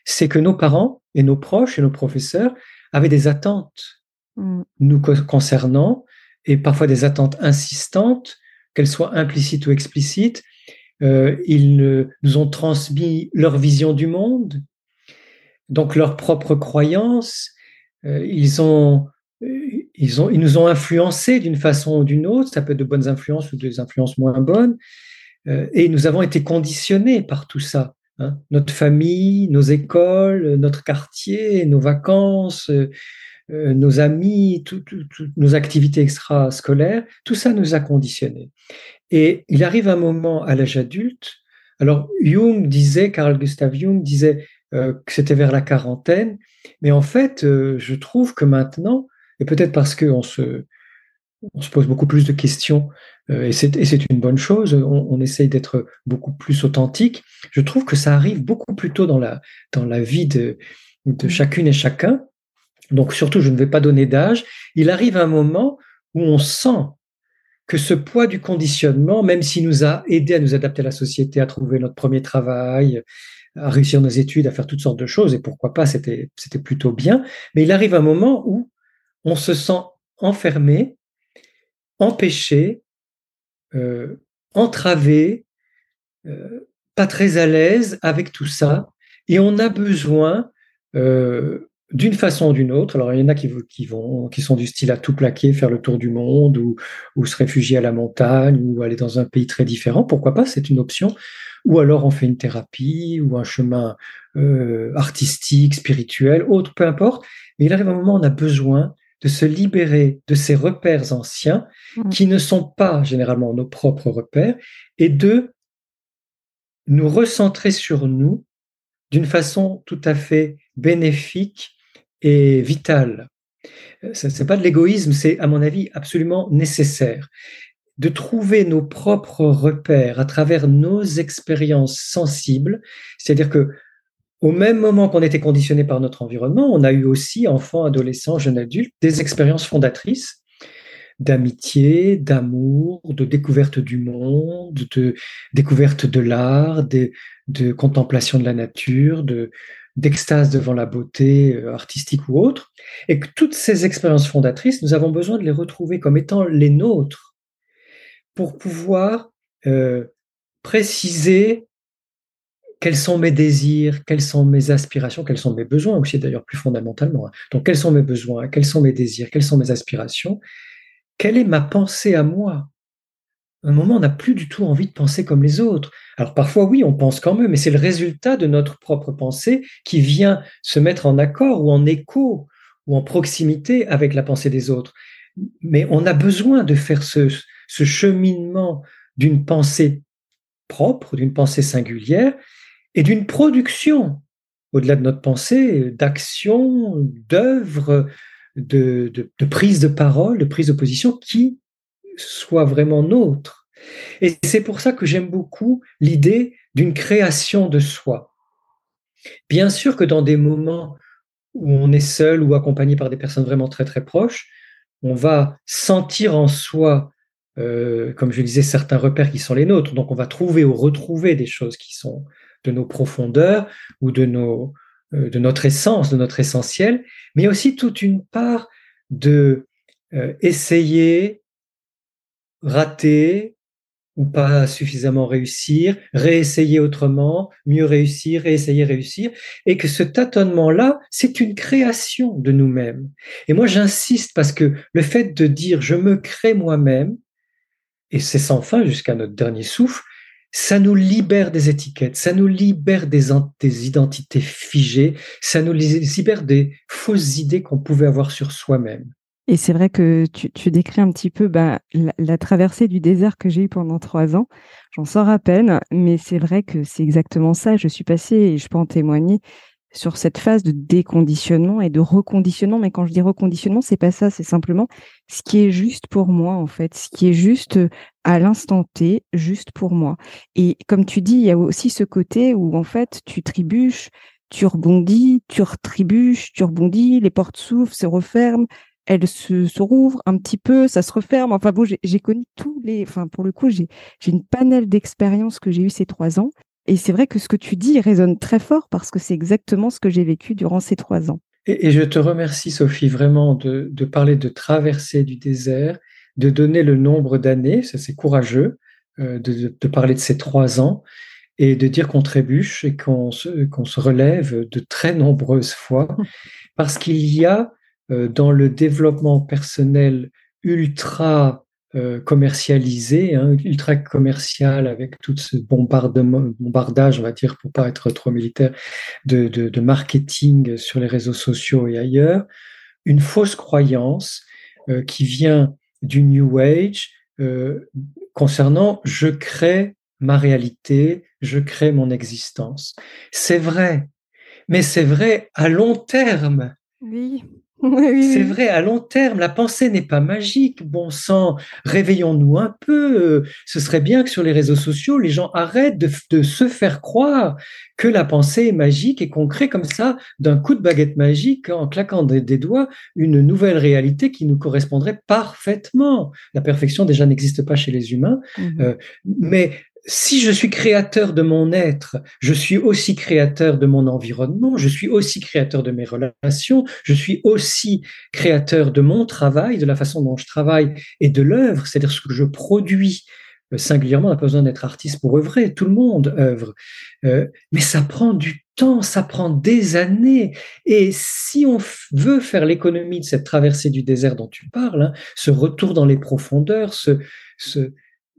c'est que nos parents et nos proches et nos professeurs avaient des attentes mm. nous concernant et parfois des attentes insistantes, qu'elles soient implicites ou explicites. Euh, ils nous ont transmis leur vision du monde, donc leurs propres croyances. Euh, ils, ont, ils, ont, ils nous ont influencés d'une façon ou d'une autre. Ça peut être de bonnes influences ou des influences moins bonnes. Euh, et nous avons été conditionnés par tout ça. Hein. Notre famille, nos écoles, notre quartier, nos vacances, euh, nos amis, nos activités extrascolaires, tout ça nous a conditionnés. Et il arrive un moment à l'âge adulte. Alors Jung disait, Carl Gustav Jung disait euh, que c'était vers la quarantaine, mais en fait, euh, je trouve que maintenant, et peut-être parce qu'on se, on se pose beaucoup plus de questions, et c'est une bonne chose, on, on essaye d'être beaucoup plus authentique, je trouve que ça arrive beaucoup plus tôt dans la, dans la vie de, de chacune et chacun, donc surtout je ne vais pas donner d'âge, il arrive un moment où on sent que ce poids du conditionnement, même s'il nous a aidé à nous adapter à la société, à trouver notre premier travail, à réussir nos études, à faire toutes sortes de choses, et pourquoi pas, c'était, plutôt bien, mais il arrive un moment où on se sent enfermé, empêché, euh, entravé, euh, pas très à l'aise avec tout ça, et on a besoin euh, d'une façon ou d'une autre. Alors, il y en a qui, qui, vont, qui sont du style à tout plaquer, faire le tour du monde, ou, ou se réfugier à la montagne, ou aller dans un pays très différent. Pourquoi pas C'est une option. Ou alors on fait une thérapie, ou un chemin euh, artistique, spirituel, autre, peu importe. Mais il arrive un moment où on a besoin de se libérer de ces repères anciens mmh. qui ne sont pas généralement nos propres repères et de nous recentrer sur nous d'une façon tout à fait bénéfique est vital. Ce n'est pas de l'égoïsme, c'est à mon avis absolument nécessaire de trouver nos propres repères à travers nos expériences sensibles, c'est-à-dire que au même moment qu'on était conditionné par notre environnement, on a eu aussi, enfants, adolescents, jeunes adultes, des expériences fondatrices d'amitié, d'amour, de découverte du monde, de découverte de l'art, de, de contemplation de la nature, de, d'extase devant la beauté euh, artistique ou autre, et que toutes ces expériences fondatrices, nous avons besoin de les retrouver comme étant les nôtres pour pouvoir euh, préciser quels sont mes désirs, quelles sont mes aspirations, quels sont mes besoins aussi d'ailleurs plus fondamentalement. Hein. Donc quels sont mes besoins, quels sont mes désirs, quelles sont mes aspirations, quelle est ma pensée à moi? Un moment, on n'a plus du tout envie de penser comme les autres. Alors parfois, oui, on pense quand même, mais c'est le résultat de notre propre pensée qui vient se mettre en accord ou en écho ou en proximité avec la pensée des autres. Mais on a besoin de faire ce, cheminement d'une pensée propre, d'une pensée singulière et d'une production, au-delà de notre pensée, d'action, d'œuvre, de, de, de prise de parole, de prise de position qui soit vraiment nôtre. Et c'est pour ça que j'aime beaucoup l'idée d'une création de soi. Bien sûr que dans des moments où on est seul ou accompagné par des personnes vraiment très très proches, on va sentir en soi, euh, comme je disais, certains repères qui sont les nôtres. Donc on va trouver ou retrouver des choses qui sont de nos profondeurs ou de nos, euh, de notre essence, de notre essentiel, mais aussi toute une part de euh, essayer, rater ou pas suffisamment réussir, réessayer autrement, mieux réussir, réessayer réussir, et que ce tâtonnement-là, c'est une création de nous-mêmes. Et moi, j'insiste parce que le fait de dire je me crée moi-même, et c'est sans fin jusqu'à notre dernier souffle, ça nous libère des étiquettes, ça nous libère des, des identités figées, ça nous libère des fausses idées qu'on pouvait avoir sur soi-même. Et c'est vrai que tu, décris un petit peu bah, la, traversée du désert que j'ai eue pendant trois ans. J'en sors à peine, mais c'est vrai que c'est exactement ça. Je suis passée, et je peux en témoigner, sur cette phase de déconditionnement et de reconditionnement. Mais quand je dis reconditionnement, c'est pas ça, c'est simplement ce qui est juste pour moi, en fait, ce qui est juste à l'instant T, juste pour moi. Et comme tu dis, il y a aussi ce côté où, en fait, tu trébuches, tu rebondis, tu retrébuches, tu rebondis, les portes s'ouvrent, se referment, elles se, se rouvrent un petit peu, ça se referme. Enfin bon, j'ai connu tous les. Enfin, pour le coup, j'ai une panel d'expériences que j'ai eu ces trois ans. Et c'est vrai que ce que tu dis résonne très fort parce que c'est exactement ce que j'ai vécu durant ces trois ans. Et, je te remercie, Sophie, vraiment de, parler de traversée du désert, de donner le nombre d'années, ça c'est courageux, euh, de, parler de ces trois ans et de dire qu'on trébuche et qu'on se, qu'on se relève de très nombreuses fois parce qu'il y a dans le développement personnel ultra euh, commercialisé, hein, ultra commercial, avec tout ce bombardage, on va dire, pour pas être trop militaire, de, marketing sur les réseaux sociaux et ailleurs, une fausse croyance euh, qui vient du New Age euh, concernant je crée ma réalité, je crée mon existence. C'est vrai, mais c'est vrai à long terme. Oui. C'est vrai, à long terme, la pensée n'est pas magique. Bon sang, réveillons-nous un peu. Ce serait bien que sur les réseaux sociaux, les gens arrêtent de, se faire croire que la pensée est magique et qu'on crée comme ça, d'un coup de baguette magique, en claquant des, doigts, une nouvelle réalité qui nous correspondrait parfaitement. La perfection déjà n'existe pas chez les humains, mmh euh, mais si je suis créateur de mon être, je suis aussi créateur de mon environnement, je suis aussi créateur de mes relations, je suis aussi créateur de mon travail, de la façon dont je travaille et de l'œuvre, c'est-à-dire ce que je produis. Euh, singulièrement, on n'a pas besoin d'être artiste pour œuvrer, tout le monde œuvre. Euh, mais ça prend du temps, ça prend des années. Et si on veut faire l'économie de cette traversée du désert dont tu parles, hein, ce retour dans les profondeurs, ce, ce,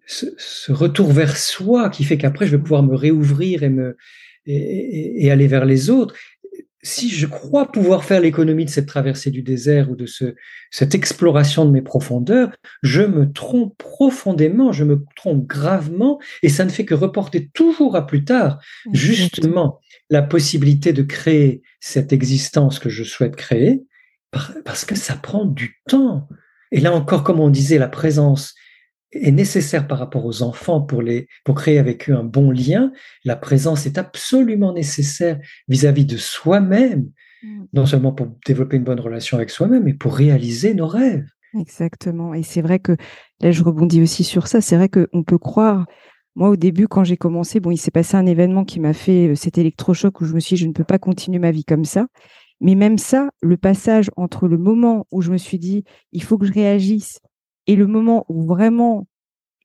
ce, retour vers soi qui fait qu'après je vais pouvoir me réouvrir et me et, aller vers les autres. Si je crois pouvoir faire l'économie de cette traversée du désert ou de ce, cette exploration de mes profondeurs, je me trompe profondément, je me trompe gravement, et ça ne fait que reporter toujours à plus tard, justement, la possibilité de créer cette existence que je souhaite créer, parce que ça prend du temps. Et là encore, comme on disait, la présence est nécessaire par rapport aux enfants pour, les, pour créer avec eux un bon lien, la présence est absolument nécessaire vis-à-vis de soi-même, mm. non seulement pour développer une bonne relation avec soi-même, mais pour réaliser nos rêves. Exactement. Et c'est vrai que, là je rebondis aussi sur ça, c'est vrai qu'on peut croire, moi au début quand j'ai commencé, bon il s'est passé un événement qui m'a fait euh, cet électrochoc où je me suis dit je ne peux pas continuer ma vie comme ça. Mais même ça, le passage entre le moment où je me suis dit il faut que je réagisse et le moment où vraiment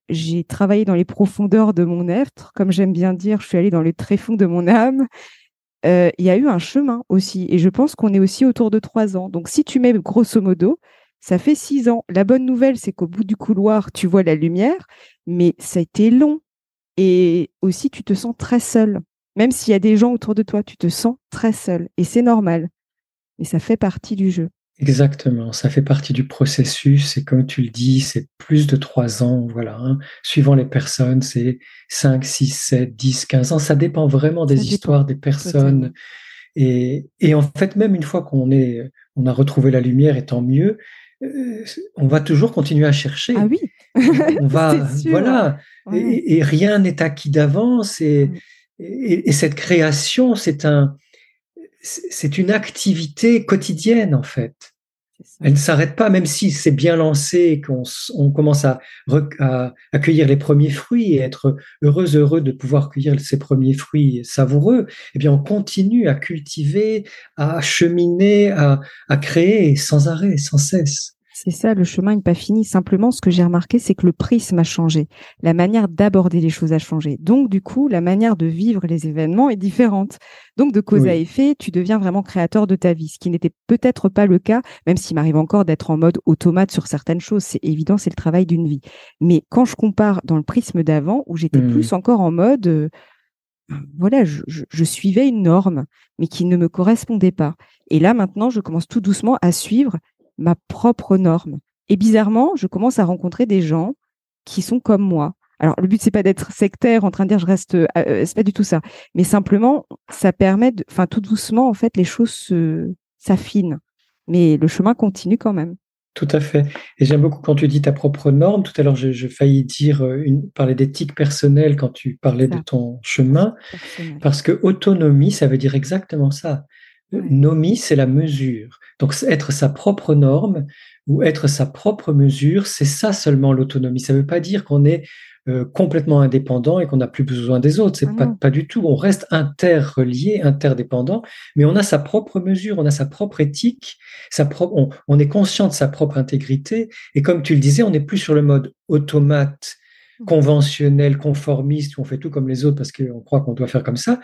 j'ai travaillé dans les profondeurs de mon être, comme j'aime bien dire, je suis allée dans les tréfonds de mon âme, euh, il y a eu un chemin aussi. Et je pense qu'on est aussi autour de trois ans. Donc si tu mets grosso modo, ça fait six ans. La bonne nouvelle, c'est qu'au bout du couloir, tu vois la lumière, mais ça a été long. Et aussi, tu te sens très seul. Même s'il y a des gens autour de toi, tu te sens très seul. Et c'est normal. Et ça fait partie du jeu. Exactement, ça fait partie du processus et comme tu le dis, c'est plus de trois ans, voilà. Hein. Suivant les personnes, c'est 5, 6, 7, 10, 15 ans, ça dépend vraiment des histoires des personnes. Et, et, en fait, même une fois qu'on est, on a retrouvé la lumière et tant mieux, euh, on va toujours continuer à chercher. Ah oui. on va, voilà. Et, rien n'est acquis d'avance et, mm. et, cette création, c'est un, c'est une activité quotidienne en fait. Elle ne s'arrête pas, même si c'est bien lancé, qu'on on commence à, accueillir les premiers fruits et être heureux, heureux de pouvoir cueillir ces premiers fruits savoureux. Eh bien, on continue à cultiver, à cheminer, à, à créer sans arrêt, sans cesse. C'est ça, le chemin n'est pas fini. Simplement, ce que j'ai remarqué, c'est que le prisme a changé. La manière d'aborder les choses a changé. Donc, du coup, la manière de vivre les événements est différente. Donc, de cause à effet, tu deviens vraiment créateur de ta vie, ce qui n'était peut-être pas le cas, même s'il m'arrive encore d'être en mode automate sur certaines choses. C'est évident, c'est le travail d'une vie. Mais quand je compare dans le prisme d'avant, où j'étais plus mmh. encore en mode, euh, voilà, je, suivais une norme, mais qui ne me correspondait pas. Et là, maintenant, je commence tout doucement à suivre ma propre norme. Et bizarrement, je commence à rencontrer des gens qui sont comme moi. Alors, le but, c'est pas d'être sectaire, en train de dire je reste, euh, euh, c'est pas du tout ça. Mais simplement, ça permet, enfin, tout doucement, en fait, les choses s'affinent. Mais le chemin continue quand même. Tout à fait. Et j'aime beaucoup quand tu dis ta propre norme. Tout à l'heure, je, faillis dire euh, une, parler d'éthique personnelle quand tu parlais de ton chemin, parce que autonomie, ça veut dire exactement ça. Nomi, c'est la mesure. Donc être sa propre norme ou être sa propre mesure, c'est ça seulement l'autonomie. Ça ne veut pas dire qu'on est euh, complètement indépendant et qu'on n'a plus besoin des autres. C'est ah pas, du tout. On reste interrelié, interdépendant, mais on a sa propre mesure, on a sa propre éthique, sa propre, on, est conscient de sa propre intégrité. Et comme tu le disais, on n'est plus sur le mode automate mmh. conventionnel, conformiste, où on fait tout comme les autres parce qu'on croit qu'on doit faire comme ça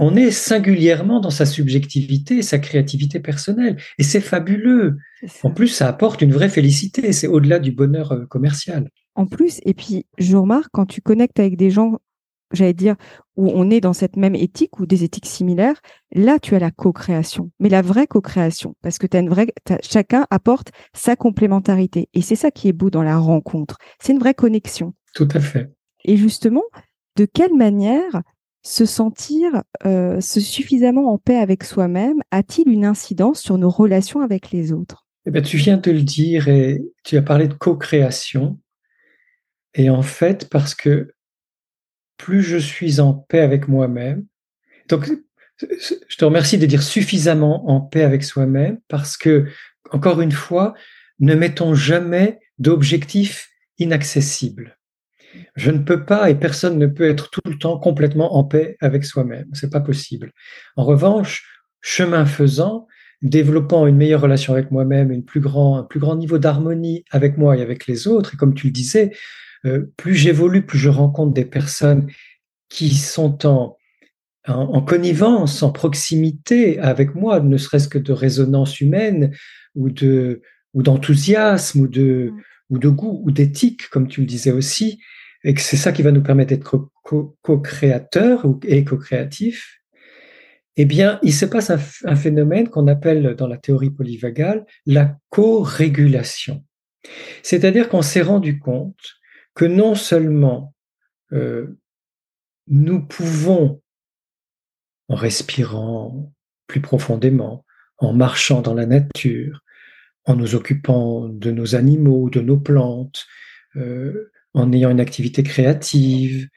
on est singulièrement dans sa subjectivité et sa créativité personnelle. Et c'est fabuleux. En plus, ça apporte une vraie félicité. C'est au-delà du bonheur euh, commercial. En plus, et puis je remarque quand tu connectes avec des gens, j'allais dire, où on est dans cette même éthique ou des éthiques similaires, là, tu as la co-création. Mais la vraie co-création, parce que as une vraie, chacun apporte sa complémentarité. Et c'est ça qui est beau dans la rencontre. C'est une vraie connexion. Tout à fait. Et justement, de quelle manière se sentir euh, suffisamment en paix avec soi-même a-t-il une incidence sur nos relations avec les autres? Eh bien, Tu viens de le dire et tu as parlé de co-création. Et en fait, parce que plus je suis en paix avec moi-même, donc je te remercie de dire suffisamment en paix avec soi-même parce que, encore une fois, ne mettons jamais d'objectifs inaccessibles. Je ne peux pas et personne ne peut être tout le temps complètement en paix avec soi-même. C'est pas possible. En revanche, chemin faisant, développant une meilleure relation avec moi-même, un plus grand niveau d'harmonie avec moi et avec les autres, et comme tu le disais, euh, plus j'évolue, plus je rencontre des personnes qui sont en, en, connivence, en proximité avec moi, ne serait-ce que de résonance humaine ou de ou d'enthousiasme ou de mmh. ou de goût ou d'éthique, comme tu le disais aussi, et que c'est ça qui va nous permettre d'être co-créateurs et co-créatifs, eh bien, il se passe un, phénomène qu'on appelle dans la théorie polyvagale la co-régulation. C'est-à-dire qu'on s'est rendu compte que non seulement euh, nous pouvons, en respirant plus profondément, en marchant dans la nature, en nous occupant de nos animaux, de nos plantes, euh, en ayant une activité créative,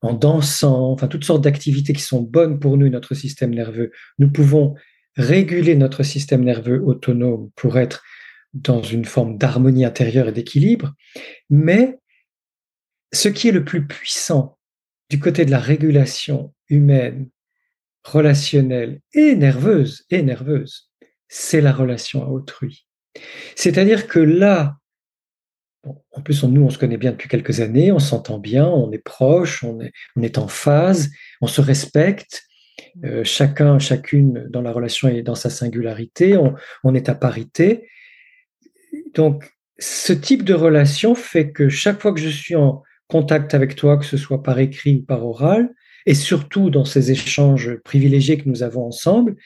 en dansant, enfin toutes sortes d'activités qui sont bonnes pour nous et notre système nerveux. Nous pouvons réguler notre système nerveux autonome pour être dans une forme d'harmonie intérieure et d'équilibre, mais ce qui est le plus puissant du côté de la régulation humaine, relationnelle et nerveuse, et nerveuse, c'est la relation à autrui. C'est-à-dire que là en plus, nous, on se connaît bien depuis quelques années, on s'entend bien, on est proche, on est, on est en phase, on se respecte. Euh, chacun, chacune dans la relation et dans sa singularité, on, on, est à parité. Donc, ce type de relation fait que chaque fois que je suis en contact avec toi, que ce soit par écrit ou par oral, et surtout dans ces échanges privilégiés que nous avons ensemble,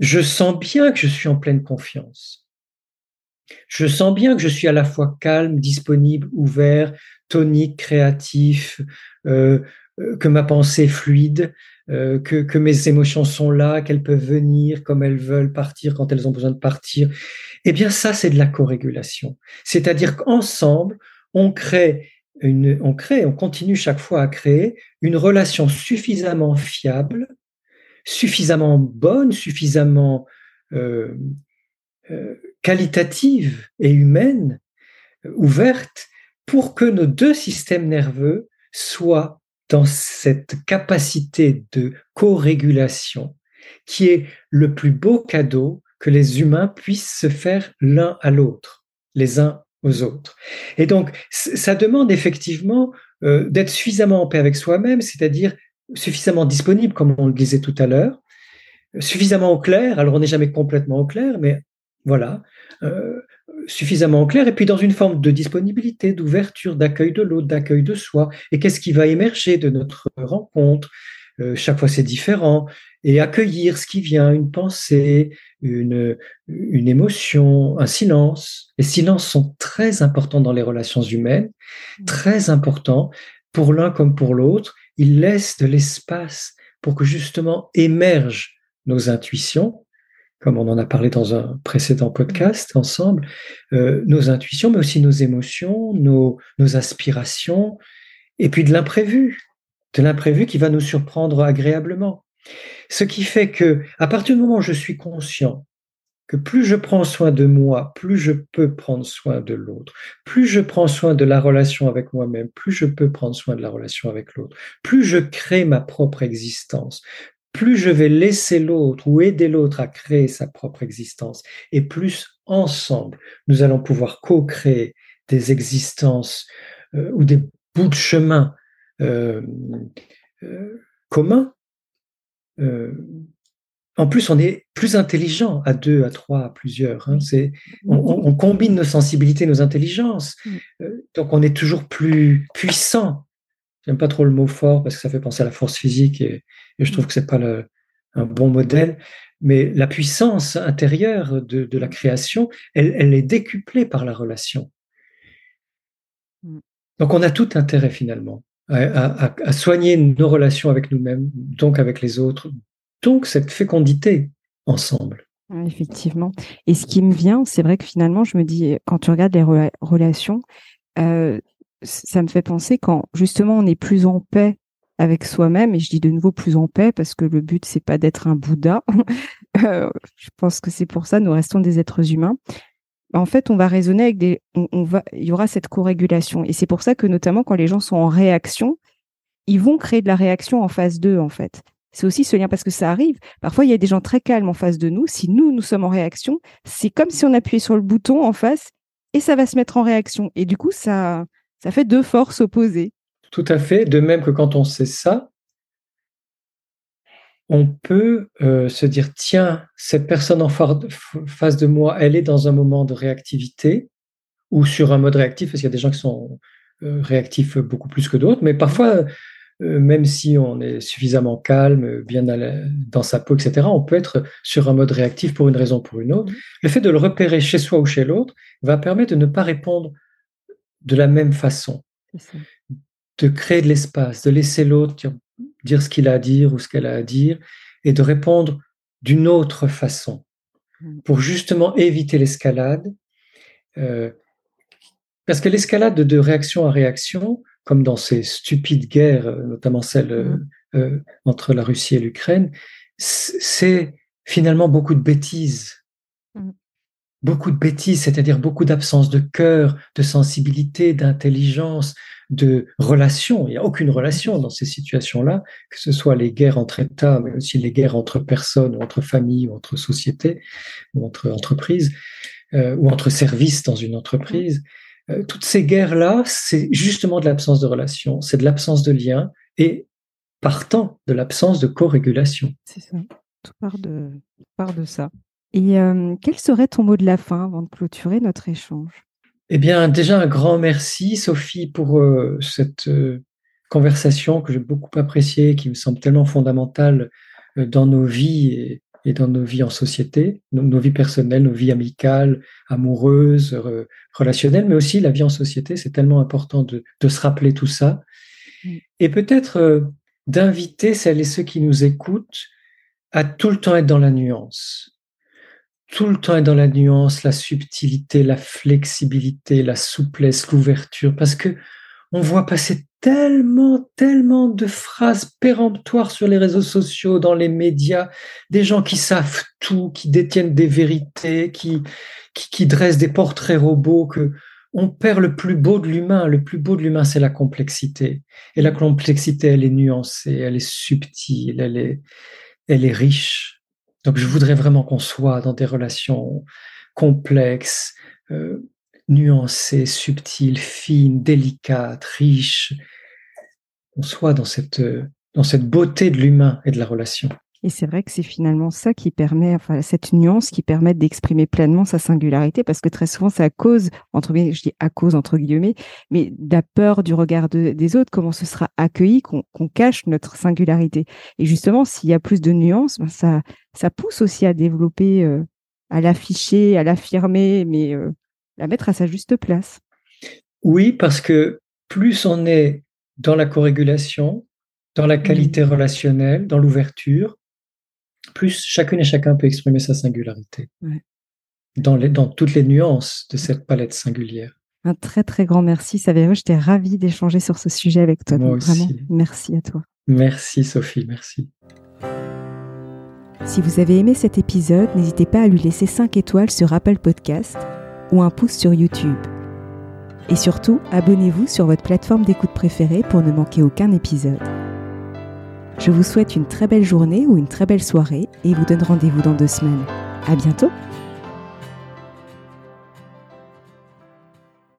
je sens bien que je suis en pleine confiance. Je sens bien que je suis à la fois calme, disponible, ouvert, tonique, créatif, euh, euh, que ma pensée est fluide, euh, que, mes émotions sont là, qu'elles peuvent venir comme elles veulent, partir quand elles ont besoin de partir. Eh bien, ça, c'est de la corrégulation. C'est-à-dire qu'ensemble, on crée on crée, on continue chaque fois à créer une relation suffisamment fiable, suffisamment bonne, suffisamment qualitative et humaine, ouverte, pour que nos deux systèmes nerveux soient dans cette capacité de co-régulation qui est le plus beau cadeau que les humains puissent se faire l'un à l'autre, les uns aux autres. Et donc, ça demande effectivement euh, d'être suffisamment en paix avec soi-même, c'est-à-dire suffisamment disponible, comme on le disait tout à l'heure, suffisamment au clair. Alors, on n'est jamais complètement au clair, mais voilà, euh, suffisamment clair. Et puis, dans une forme de disponibilité, d'ouverture, d'accueil de l'autre, d'accueil de soi. Et qu'est-ce qui va émerger de notre rencontre? Euh, Chaque fois, c'est différent et accueillir ce qui vient, une pensée, une, une émotion, un silence. Les silences sont très importants dans les relations humaines, mmh. très importants pour l'un comme pour l'autre. Ils laissent de l'espace pour que justement émergent nos intuitions, comme on en a parlé dans un précédent podcast ensemble, euh, nos intuitions, mais aussi nos émotions, nos, nos aspirations, et puis de l'imprévu, de l'imprévu qui va nous surprendre agréablement. Ce qui fait que, à partir du moment où je suis conscient que plus je prends soin de moi, plus je peux prendre soin de l'autre. Plus je prends soin de la relation avec moi-même, plus je peux prendre soin de la relation avec l'autre. Plus je crée ma propre existence, plus je vais laisser l'autre ou aider l'autre à créer sa propre existence. Et plus ensemble, nous allons pouvoir co-créer des existences euh, ou des bouts de chemin euh, euh, communs en plus, on est plus intelligent à deux, à trois, à plusieurs. Hein. C'est, on, combine nos sensibilités, nos intelligences. Donc, on est toujours plus puissant. J'aime pas trop le mot fort parce que ça fait penser à la force physique et, je trouve que c'est pas un bon modèle. Mais la puissance intérieure de, la création, elle, est décuplée par la relation. Mm. Donc, on a tout intérêt finalement à, soigner nos relations avec nous-mêmes, donc avec les autres, donc cette fécondité ensemble. Effectivement. Et ce qui me vient, c'est vrai que finalement, je me dis, quand tu regardes les relations, euh, ça me fait penser quand justement on est plus en paix avec soi-même, et je dis de nouveau plus en paix parce que le but c'est pas d'être un Bouddha. Euh, je pense que c'est pour ça nous restons des êtres humains en fait, on va raisonner avec des, on, va, il y aura cette co-régulation. Et c'est pour ça que notamment quand les gens sont en réaction, ils vont créer de la réaction en phase 2, en fait. C'est aussi ce lien parce que ça arrive. Parfois, il y a des gens très calmes en face de nous. Si nous, nous sommes en réaction, c'est comme si on appuyait sur le bouton en face et ça va se mettre en réaction. Et du coup, ça, ça fait deux forces opposées. Tout à fait. De même que quand on sait ça, on peut euh, se dire, tiens, cette personne en face de moi, elle est dans un moment de réactivité ou sur un mode réactif, parce qu'il y a des gens qui sont euh, réactifs beaucoup plus que d'autres, mais parfois, euh, même si on est suffisamment calme, bien dans sa peau, etc., on peut être sur un mode réactif pour une raison ou pour une autre. Le fait de le repérer chez soi ou chez l'autre va permettre de ne pas répondre de la même façon, de créer de l'espace, de laisser l'autre dire, dire ce qu'il a à dire ou ce qu'elle a à dire, et de répondre d'une autre façon, mm. pour justement éviter l'escalade. Euh, parce que l'escalade de réaction à réaction, comme dans ces stupides guerres, euh, notamment celle euh, mm. entre la Russie et l'Ukraine, c'est finalement beaucoup de bêtises. Beaucoup de bêtises, c'est-à-dire beaucoup d'absence de cœur, de sensibilité, d'intelligence, de relation. Il n'y a aucune relation dans ces situations-là, que ce soit les guerres entre États, mais aussi les guerres entre personnes, ou entre familles, ou entre sociétés, ou entre entreprises, euh, ou entre services dans une entreprise. Euh, toutes ces guerres-là, c'est justement de l'absence de relation, c'est de l'absence de lien et partant de l'absence de co-régulation. C'est ça. Tout part de, part de ça. Et euh, quel serait ton mot de la fin avant de clôturer notre échange? Eh bien, déjà un grand merci, Sophie, pour euh, cette euh, conversation que j'ai beaucoup appréciée, qui me semble tellement fondamentale dans nos vies et, dans nos vies en société, nos, vies personnelles, nos vies amicales, amoureuses, relationnelles, mais aussi la vie en société. C'est tellement important de, de, se rappeler tout ça. Et peut-être d'inviter celles et ceux qui nous écoutent à tout le temps être dans la nuance tout le temps est dans la nuance, la subtilité, la flexibilité, la souplesse, l'ouverture, parce que on voit passer tellement, tellement de phrases péremptoires sur les réseaux sociaux, dans les médias, des gens qui savent tout, qui détiennent des vérités, qui, qui, qui dressent des portraits robots que on perd le plus beau de l'humain. Le plus beau de l'humain, c'est la complexité. Et la complexité, elle est nuancée, elle est subtile, elle est, elle est riche. Donc, je voudrais vraiment qu'on soit dans des relations complexes, euh, nuancées, subtiles, fines, délicates, riches. On soit dans cette, dans cette beauté de l'humain et de la relation. Et c'est vrai que c'est finalement ça qui permet, enfin, cette nuance qui permet d'exprimer pleinement sa singularité, parce que très souvent, c'est à cause, entre guillemets, je dis à cause, entre guillemets, mais de la peur du regard des autres, comment ce sera accueilli, qu'on cache notre singularité. Et justement, s'il y a plus de nuances, ben ça, ça pousse aussi à développer, euh, à l'afficher, à l'affirmer, mais euh, la mettre à sa juste place. Oui, parce que plus on est dans la corrégulation, dans la qualité mmh. relationnelle, dans l'ouverture, plus chacune et chacun peut exprimer sa singularité dans, les, dans toutes les nuances de cette palette singulière. Un très très grand merci Savéro, j'étais ravie d'échanger sur ce sujet avec toi. Moi aussi. Vraiment, merci à toi. Merci Sophie, merci. Si vous avez aimé cet épisode, n'hésitez pas à lui laisser 5 étoiles sur Apple Podcast ou un pouce sur YouTube. Et surtout, abonnez-vous sur votre plateforme d'écoute préférée pour ne manquer aucun épisode. Je vous souhaite une très belle journée ou une très belle soirée et vous donne rendez-vous dans deux semaines. À bientôt!